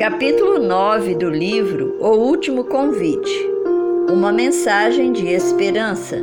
Capítulo 9 do livro O Último Convite Uma mensagem de esperança.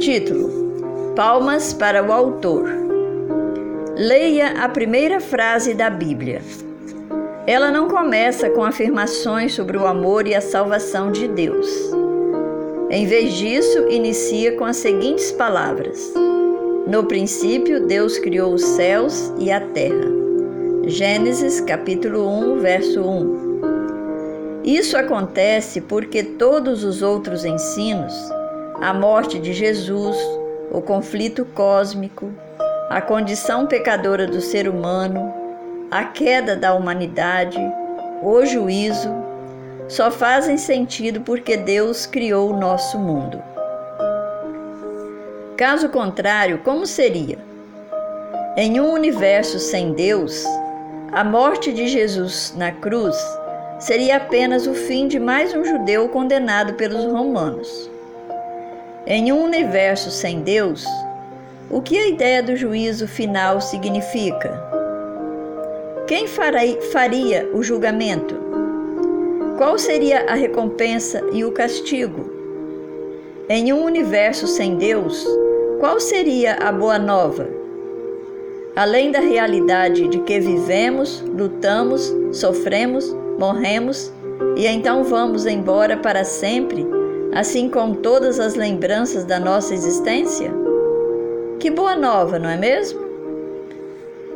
Título: Palmas para o autor. Leia a primeira frase da Bíblia. Ela não começa com afirmações sobre o amor e a salvação de Deus. Em vez disso, inicia com as seguintes palavras: No princípio, Deus criou os céus e a terra. Gênesis capítulo 1, verso 1. Isso acontece porque todos os outros ensinos, a morte de Jesus, o conflito cósmico, a condição pecadora do ser humano, a queda da humanidade, o juízo, só fazem sentido porque Deus criou o nosso mundo. Caso contrário, como seria? Em um universo sem Deus, a morte de Jesus na cruz seria apenas o fim de mais um judeu condenado pelos romanos. Em um universo sem Deus, o que a ideia do juízo final significa? Quem faria o julgamento? Qual seria a recompensa e o castigo? Em um universo sem Deus, qual seria a boa nova? Além da realidade de que vivemos, lutamos, sofremos, morremos e então vamos embora para sempre, assim como todas as lembranças da nossa existência? Que boa nova, não é mesmo?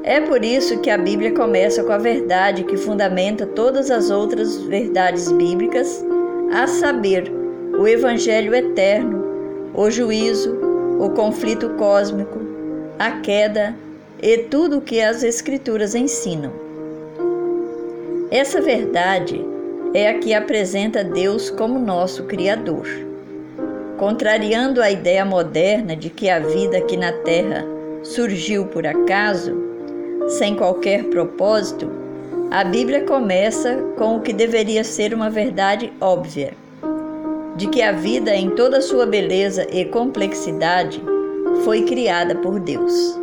É por isso que a Bíblia começa com a verdade que fundamenta todas as outras verdades bíblicas, a saber, o Evangelho eterno, o juízo, o conflito cósmico, a queda, e tudo o que as Escrituras ensinam. Essa verdade é a que apresenta Deus como nosso Criador. Contrariando a ideia moderna de que a vida aqui na Terra surgiu por acaso, sem qualquer propósito, a Bíblia começa com o que deveria ser uma verdade óbvia: de que a vida, em toda sua beleza e complexidade, foi criada por Deus.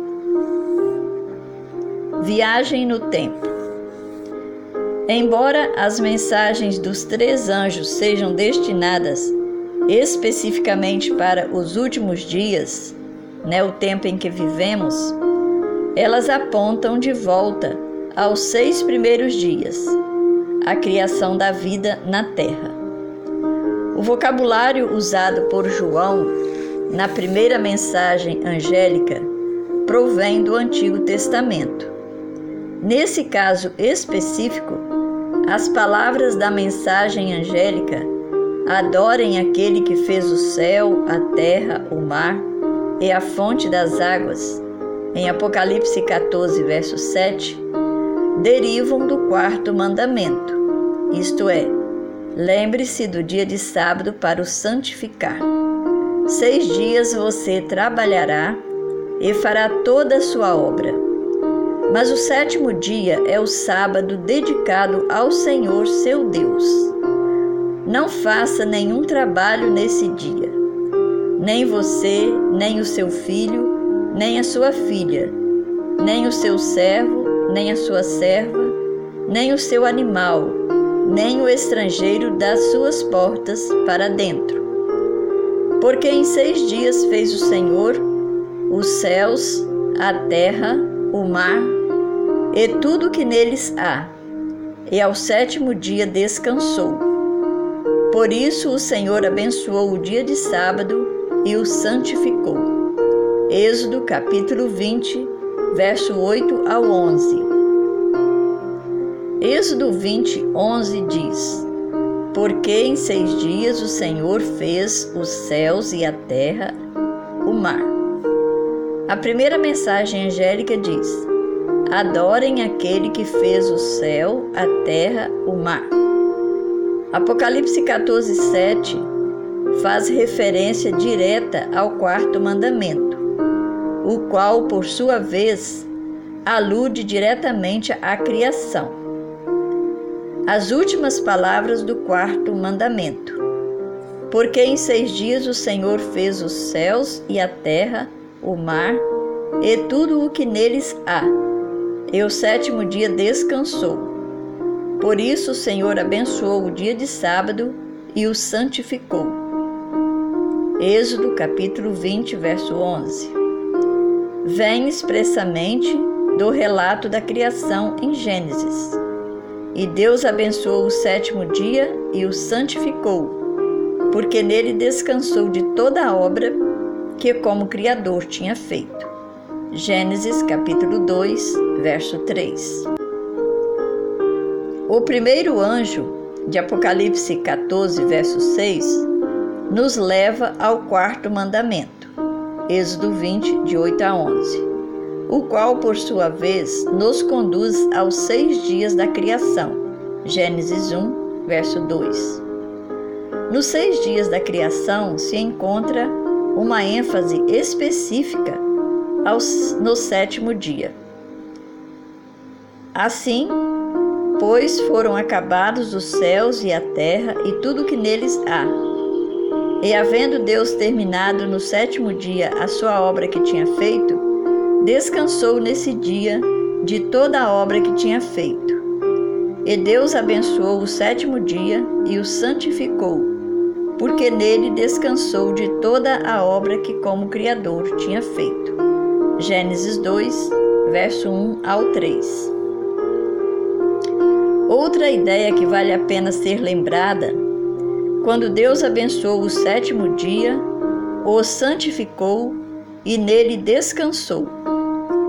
Viagem no Tempo. Embora as mensagens dos três anjos sejam destinadas especificamente para os últimos dias, né, o tempo em que vivemos, elas apontam de volta aos seis primeiros dias, a criação da vida na Terra. O vocabulário usado por João na primeira mensagem angélica provém do Antigo Testamento. Nesse caso específico, as palavras da mensagem angélica adorem aquele que fez o céu, a terra, o mar e a fonte das águas, em Apocalipse 14, verso 7, derivam do quarto mandamento, isto é, lembre-se do dia de sábado para o santificar. Seis dias você trabalhará e fará toda a sua obra mas o sétimo dia é o sábado dedicado ao Senhor seu Deus. Não faça nenhum trabalho nesse dia, nem você, nem o seu filho, nem a sua filha, nem o seu servo, nem a sua serva, nem o seu animal, nem o estrangeiro das suas portas para dentro. Porque em seis dias fez o Senhor os céus, a terra, o mar e tudo que neles há, e ao sétimo dia descansou. Por isso o Senhor abençoou o dia de sábado e o santificou. Êxodo capítulo 20, verso 8 ao 11. Êxodo 20, 11 diz: Porque em seis dias o Senhor fez os céus e a terra, o mar. A primeira mensagem angélica diz: Adorem aquele que fez o céu, a terra, o mar. Apocalipse 14, 7 faz referência direta ao quarto mandamento, o qual, por sua vez, alude diretamente à criação. As últimas palavras do quarto mandamento. Porque em seis dias o Senhor fez os céus e a terra, o mar e tudo o que neles há e o sétimo dia descansou. Por isso o Senhor abençoou o dia de sábado e o santificou. Êxodo capítulo 20, verso 11. Vem expressamente do relato da criação em Gênesis. E Deus abençoou o sétimo dia e o santificou, porque nele descansou de toda a obra que como Criador tinha feito. Gênesis capítulo 2, verso 3. O primeiro anjo de Apocalipse 14, verso 6, nos leva ao quarto mandamento, Êxodo 20, de 8 a 11, o qual, por sua vez, nos conduz aos seis dias da criação, Gênesis 1, verso 2. Nos seis dias da criação se encontra uma ênfase específica no sétimo dia. Assim, pois foram acabados os céus e a terra e tudo que neles há. E havendo Deus terminado no sétimo dia a sua obra que tinha feito, descansou nesse dia de toda a obra que tinha feito. E Deus abençoou o sétimo dia e o santificou, porque nele descansou de toda a obra que como Criador tinha feito. Gênesis 2, verso 1 ao 3. Outra ideia que vale a pena ser lembrada, quando Deus abençoou o sétimo dia, o santificou e nele descansou.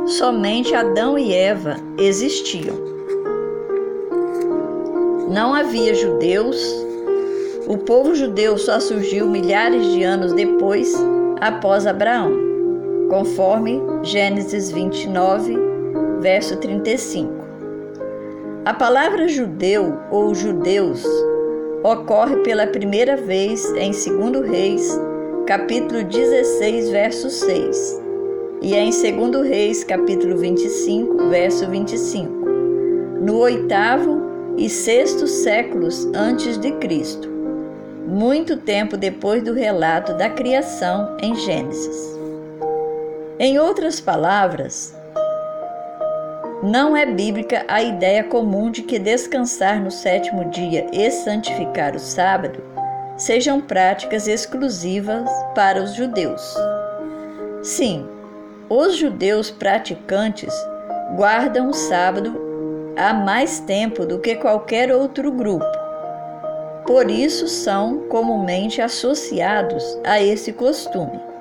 Somente Adão e Eva existiam. Não havia judeus. O povo judeu só surgiu milhares de anos depois, após Abraão, conforme Gênesis 29, verso 35. A palavra judeu ou judeus ocorre pela primeira vez em 2 Reis, capítulo 16, verso 6, e em 2 Reis, capítulo 25, verso 25, no oitavo e sexto séculos antes de Cristo, muito tempo depois do relato da criação em Gênesis. Em outras palavras, não é bíblica a ideia comum de que descansar no sétimo dia e santificar o sábado sejam práticas exclusivas para os judeus. Sim, os judeus praticantes guardam o sábado há mais tempo do que qualquer outro grupo. Por isso são comumente associados a esse costume.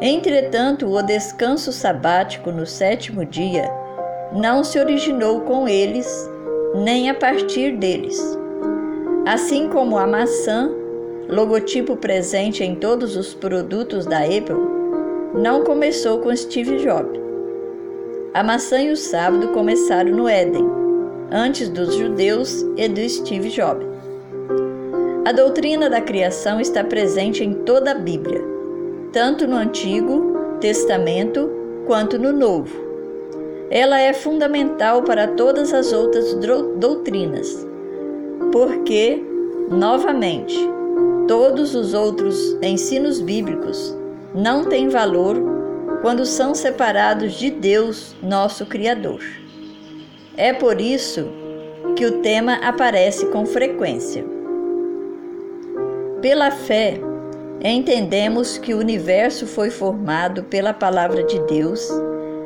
Entretanto, o descanso sabático no sétimo dia não se originou com eles, nem a partir deles. Assim como a maçã, logotipo presente em todos os produtos da Apple, não começou com Steve Jobs. A maçã e o sábado começaram no Éden, antes dos judeus e do Steve Jobs. A doutrina da criação está presente em toda a Bíblia, tanto no Antigo Testamento quanto no Novo ela é fundamental para todas as outras doutrinas, porque, novamente, todos os outros ensinos bíblicos não têm valor quando são separados de Deus, nosso Criador. É por isso que o tema aparece com frequência. Pela fé, entendemos que o universo foi formado pela palavra de Deus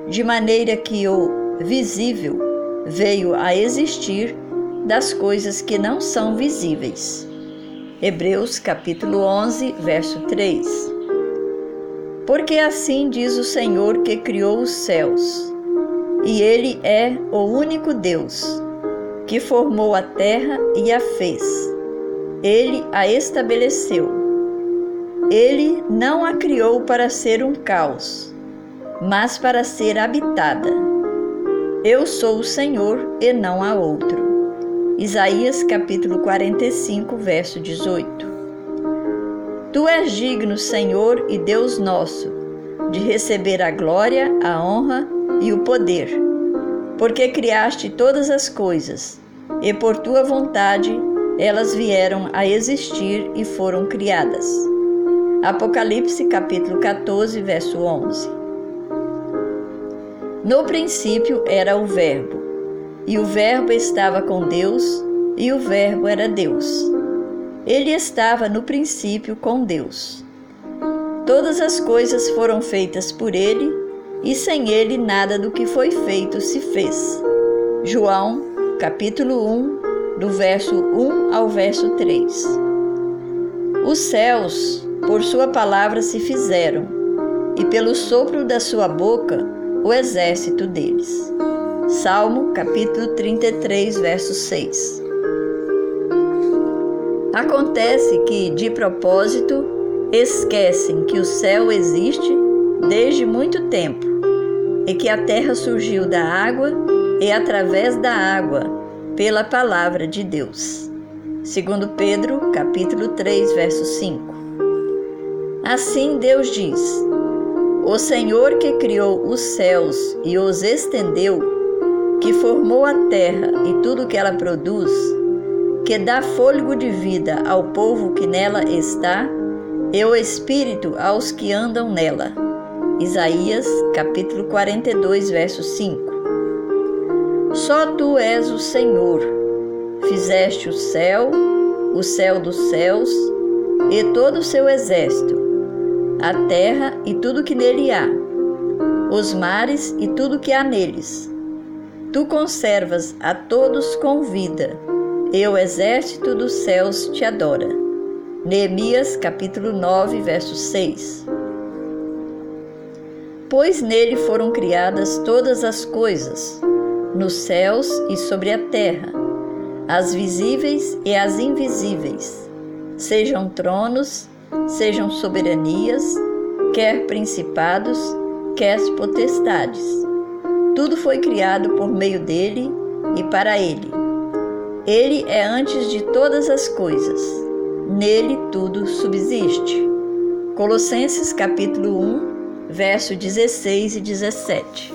de maneira que o visível veio a existir das coisas que não são visíveis. Hebreus capítulo 11, verso 3. Porque assim diz o Senhor que criou os céus, e ele é o único Deus, que formou a terra e a fez. Ele a estabeleceu. Ele não a criou para ser um caos, mas para ser habitada. Eu sou o Senhor e não há outro. Isaías capítulo 45, verso 18. Tu és digno, Senhor e Deus nosso, de receber a glória, a honra e o poder, porque criaste todas as coisas, e por tua vontade elas vieram a existir e foram criadas. Apocalipse capítulo 14, verso 11. No princípio era o Verbo, E o Verbo estava com Deus, e o Verbo era Deus. Ele estava no princípio com Deus. Todas as coisas foram feitas por ele, e sem ele nada do que foi feito se fez. João, capítulo 1, do verso 1 ao verso 3. Os céus, por sua palavra, se fizeram, e pelo sopro da sua boca, o exército deles. Salmo, capítulo 33, verso 6. Acontece que, de propósito, esquecem que o céu existe desde muito tempo e que a terra surgiu da água e através da água pela palavra de Deus. Segundo Pedro, capítulo 3, verso 5. Assim Deus diz: O Senhor que criou os céus e os estendeu, que formou a terra e tudo que ela produz, que dá fôlego de vida ao povo que nela está, e o espírito aos que andam nela. Isaías, capítulo 42, verso 5. Só tu és o Senhor. Fizeste o céu, o céu dos céus e todo o seu exército, a terra e tudo que nele há, os mares e tudo que há neles. Tu conservas a todos com vida e o exército dos céus te adora. Neemias capítulo 9, verso 6. Pois nele foram criadas todas as coisas, nos céus e sobre a terra, as visíveis e as invisíveis, sejam tronos, sejam soberanias, quer principados, quer potestades. Tudo foi criado por meio dele e para ele. Ele é antes de todas as coisas. Nele tudo subsiste. Colossenses capítulo 1, verso 16 e 17.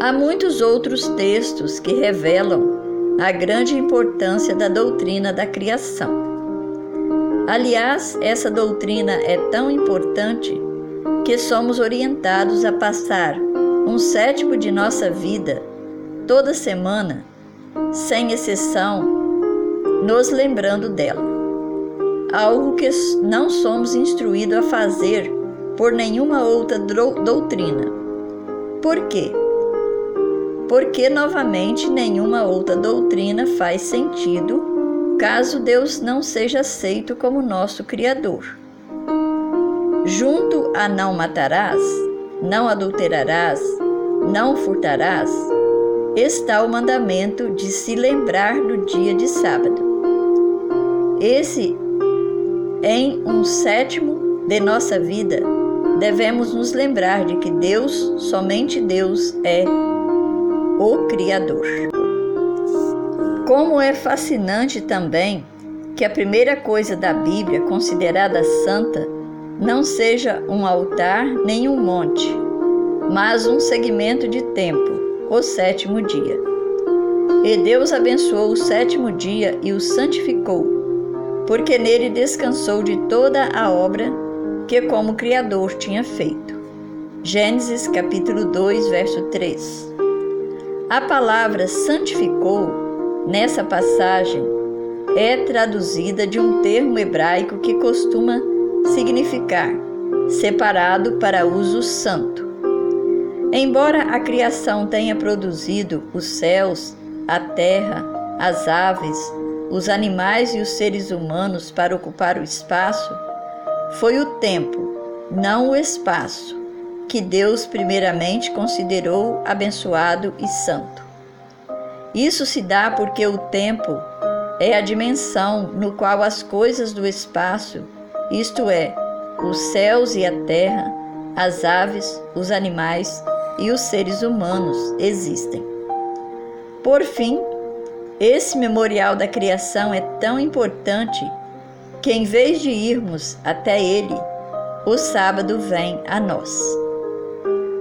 Há muitos outros textos que revelam a grande importância da doutrina da criação. Aliás, essa doutrina é tão importante que somos orientados a passar um sétimo de nossa vida, toda semana, sem exceção, nos lembrando dela. Algo que não somos instruídos a fazer por nenhuma outra doutrina. Por quê? Porque, novamente, nenhuma outra doutrina faz sentido caso Deus não seja aceito como nosso Criador. Junto a não matarás, não adulterarás, não furtarás, está o mandamento de se lembrar do dia de sábado. Esse, em um sétimo de nossa vida, devemos nos lembrar de que Deus, somente Deus, é o Criador. Como é fascinante também que a primeira coisa da Bíblia considerada santa não seja um altar nem um monte, mas um segmento de tempo o sétimo dia. E Deus abençoou o sétimo dia e o santificou, porque nele descansou de toda a obra que como Criador tinha feito. Gênesis capítulo 2, verso 3. A palavra santificou, nessa passagem, é traduzida de um termo hebraico que costuma significar separado para uso santo. Embora a criação tenha produzido os céus, a terra, as aves, os animais e os seres humanos para ocupar o espaço, foi o tempo, não o espaço, que Deus primeiramente considerou abençoado e santo. Isso se dá porque o tempo é a dimensão no qual as coisas do espaço, isto é, os céus e a terra, as aves, os animais e os seres humanos existem. Por fim, esse memorial da criação é tão importante que, em vez de irmos até ele, o sábado vem a nós.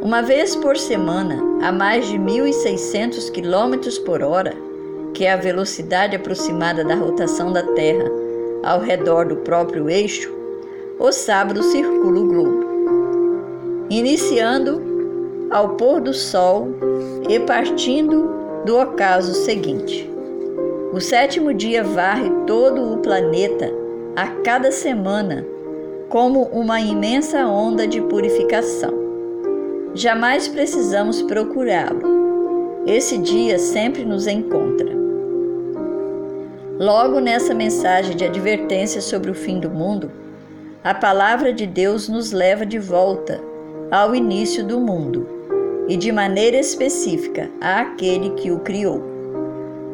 Uma vez por semana, a mais de 1.600 km por hora, que é a velocidade aproximada da rotação da Terra ao redor do próprio eixo, o sábado circula o globo, iniciando ao pôr do sol e partindo do ocaso seguinte. O sétimo dia varre todo o planeta a cada semana como uma imensa onda de purificação. Jamais precisamos procurá-lo. Esse dia sempre nos encontra. Logo nessa mensagem de advertência sobre o fim do mundo, a palavra de Deus nos leva de volta ao início do mundo e de maneira específica àquele que o criou.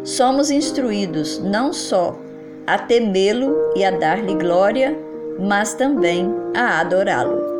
Somos instruídos não só a temê-lo e a dar-lhe glória, mas também a adorá-lo.